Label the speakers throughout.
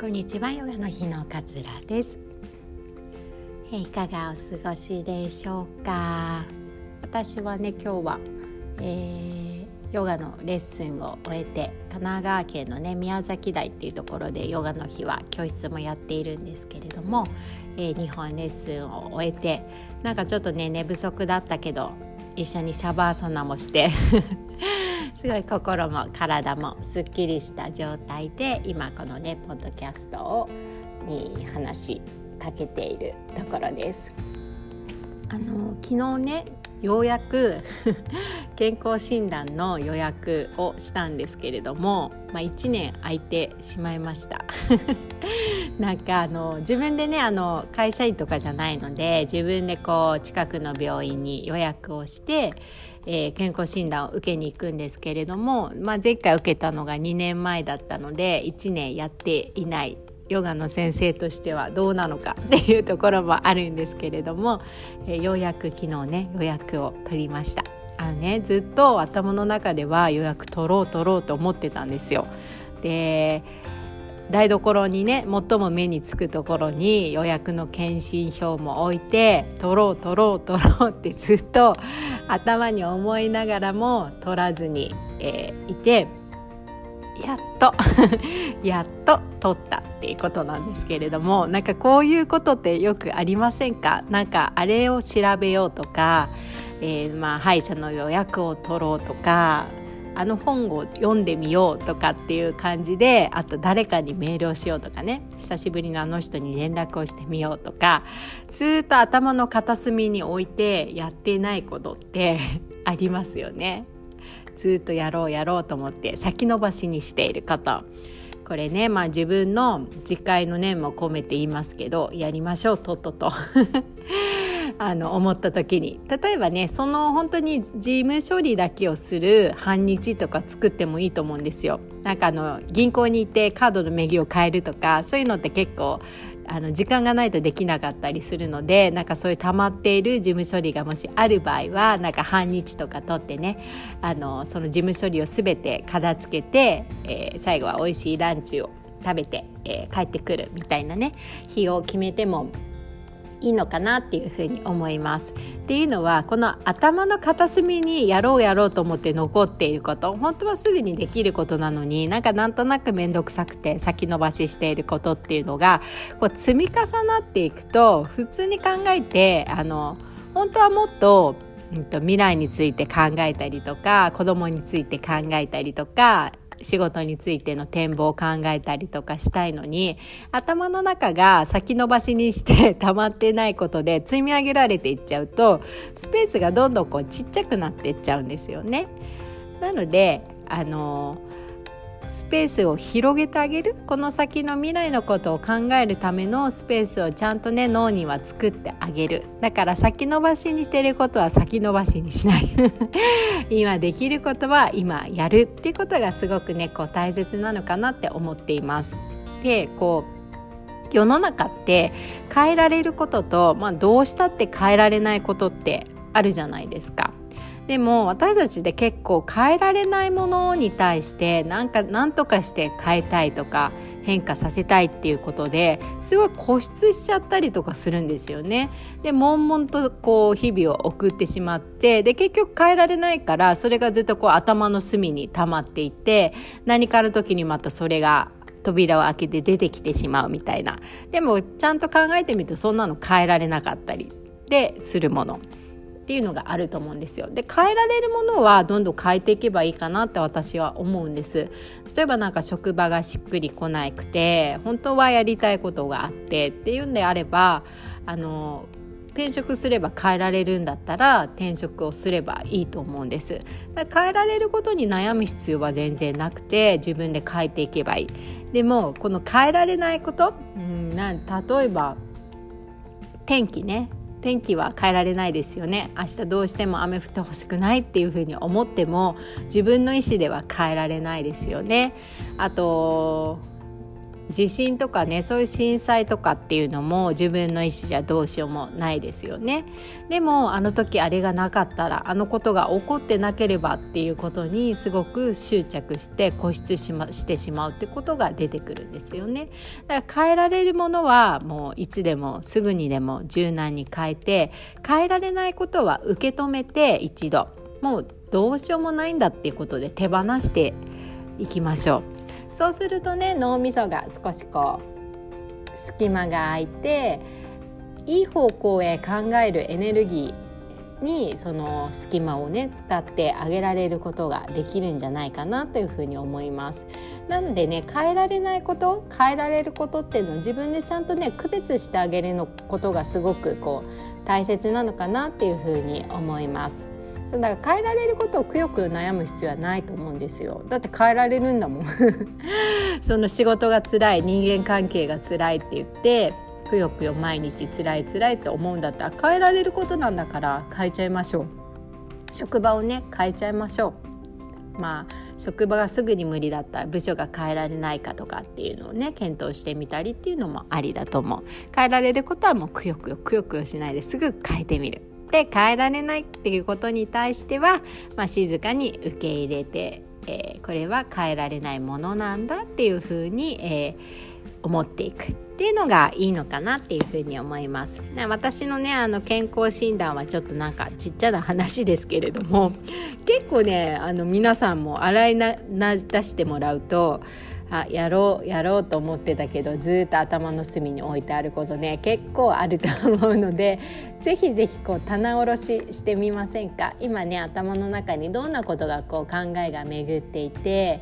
Speaker 1: こんにちはヨガの日のかつらです。いかがお過ごしでしょうか？私はね今日は、えー、ヨガのレッスンを終えて神奈川県のね宮崎台っていうところでヨガの日は教室もやっているんですけれども、えー、2本レッスンを終えてなんかちょっとね寝不足だったけど一緒にシャバーサナもして すごい心も体もすっきりした状態で今このねポッドキャストをに話しかけているところです。あの昨日ねようやく 健康診断の予約をしたんですけれども、まあ、1年空いてしまいました なんかあの自分でねあの会社員とかじゃないので自分でこう近くの病院に予約をしてえー、健康診断を受けに行くんですけれども、まあ、前回受けたのが2年前だったので1年やっていないヨガの先生としてはどうなのかっていうところもあるんですけれども、えー、ようやく昨日ね予約を取りました。あのねずっと頭の中では予約取ろう取ろうと思ってたんですよ。で台所にね最も目につくところに予約の検診票も置いて取ろう取ろう取ろう ってずっと頭に思いながらも取らずに、えー、いてやっと やっと取ったっていうことなんですけれどもなんかこういうことってよくありませんか？なんかあれを調べようとか、えー、まあ歯医者の予約を取ろうとかあの本を読んでみようとかっていう感じであと誰かにメールをしようとかね久しぶりのあの人に連絡をしてみようとかずっと頭の片隅に置いてやってないことって ありますよね。ずっとやろうやろうと思って先延ばしにしていることこれねまあ自分の自戒の念も込めて言いますけどやりましょうとっととあの思った時に例えばねその本当に事務処理だけをする半日とか作ってもいいと思うんですよ。なんかあの銀行に行ってカードの名義を変えるとかそういうのって結構あの時間がないとできなかったりするのでなんかそういう溜まっている事務処理がもしある場合はなんか半日とか取ってねあのその事務処理を全て片付けて、えー、最後は美味しいランチを食べて、えー、帰ってくるみたいなね日を決めてもいいのかなっていうふうに思います。っていうのはこの頭の片隅にやろうやろうと思って残っていること本当はすぐにできることなのになんかなんとなく面倒くさくて先延ばししていることっていうのがこう積み重なっていくと普通に考えてあの本当はもっとうんと未来について考えたりとか子供について考えたりとか仕事についての展望を考えたりとかしたいのに頭の中が先延ばしにして 溜まってないことで積み上げられていっちゃうとスペースがどんどんこうちっちゃくなっていっちゃうんですよね。なのであのスペースを広げてあげるこの先の未来のことを考えるためのスペースをちゃんとね脳には作ってあげるだから先延ばしにしてることは先延ばしにしない 今できることは今やるっていうことがすごくねこう大切なのかなって思っています。でこう世の中って変えられることと、まあ、どうしたって変えられないことってあるじゃないですか。でも私たちで結構変えられないものに対してなんか何とかして変えたいとか変化させたいっていうことですごい固執しちゃったりとかするんですよね。で悶々とこう日々を送ってしまってで結局変えられないからそれがずっとこう頭の隅に溜まっていて何かの時にまたそれが扉を開けて出てきてしまうみたいなでもちゃんと考えてみるとそんなの変えられなかったりでするものっていうのがあると思うんですよ。で変えられるものはどんどん変えていけばいいかなって私は思うんです。例えばなんか職場がしっくりこなくて本当はやりたいことがあってっていうんであればあの転職すれば変えられるんだったら転職をすればいいと思うんですだから変えられることに悩む必要は全然なくて自分で変えていけばいいでもこの変えられないこと、うん、な例えば天気ね天気は変えられないですよね。明日どうしても雨降ってほしくないっていうふうに思っても自分の意思では変えられないですよね。あと地震とかねそういう震災とかっていうのも自分の意思じゃどうしようもないですよね。でもあの時あれがなかったらあのことが起こってなければっていうことにすごく執着して固執し,、ま、してしまうってことが出てくるんですよね。だから変えられるものはもういつでもすぐにでも柔軟に変えて変えられないことは受け止めて一度。もうどうしようもないんだっていうことで手放していきましょう。そうするとね脳みそが少しこう隙間が空いていい方向へ考えるエネルギーにその隙間をね使ってあげられることができるんじゃないかなというふうに思います。なのでね変えられないこと変えられることっていうのを自分でちゃんとね区別してあげるのことがすごくこう大切なのかなっていうふうに思います。そうだから変えられることをくよくよ悩む必要はないと思うんですよ。だって変えられるんだもん。その仕事が辛い人間関係が辛いって言ってくよくよ毎日辛い辛いって思うんだったら変えられることなんだから変えちゃいましょう。職場をね変えちゃいましょう。まあ職場がすぐに無理だった部署が変えられないかとかっていうのをね検討してみたりっていうのもありだと思う。変えられることはもうくよくよくよくよしないですぐ変えてみる。って変えられないっていうことに対しては、まあ、静かに受け入れて、えー、これは変えられないものなんだっていうふうに、えー、思っていくっていうのがいいのかなっていうふうに思います。私のねあの健康診断はちょっとなんかちっちゃな話ですけれども 結構ねあの皆さんも洗いな出してもらうとあやろうやろうと思ってたけどずっと頭の隅に置いてあることね結構あると思うのでぜひぜひこう棚卸ししてみませんか？今ね頭の中にどんなことがこう考えが巡っていて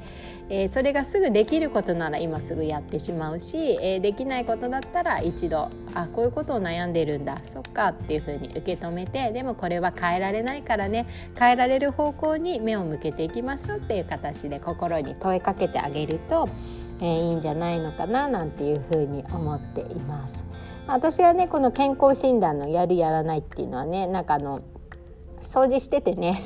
Speaker 1: えー、それがすぐできることなら今すぐやってしまうし、えー、できないことだったら一度あこういうことを悩んでるんだそっかっていうふうに受け止めてでもこれは変えられないからね変えられる方向に目を向けていきましょうっていう形で心に問いかけてあげると、えー、いいんじゃないのかななんていうふうに思っています。私はねこの健康診断のやるやらないっていうのはねなんかあの掃除しててね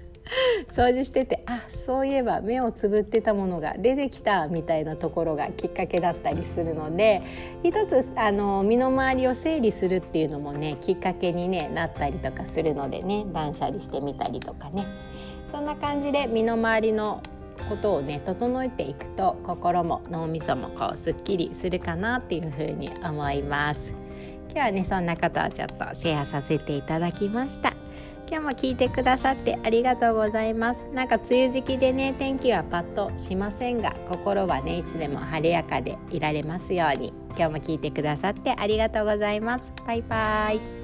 Speaker 1: 掃除しててあそういえば目をつぶってたものが出てきたみたいなところがきっかけだったりするので一つあの身の回りを整理するっていうのもねきっかけに、ね、なったりとかするのでね断捨離してみたりとかねそんな感じで身の回りのことをね整えていくと心も脳みそもこうすっきりするかなっていうふうに思います。今日はねそんなことをちょっとシェアさせていただきました。今日も聞いてくださってありがとうございますなんか梅雨時期でね天気はパッとしませんが心はねいつでも晴れやかでいられますように今日も聞いてくださってありがとうございますバイバイ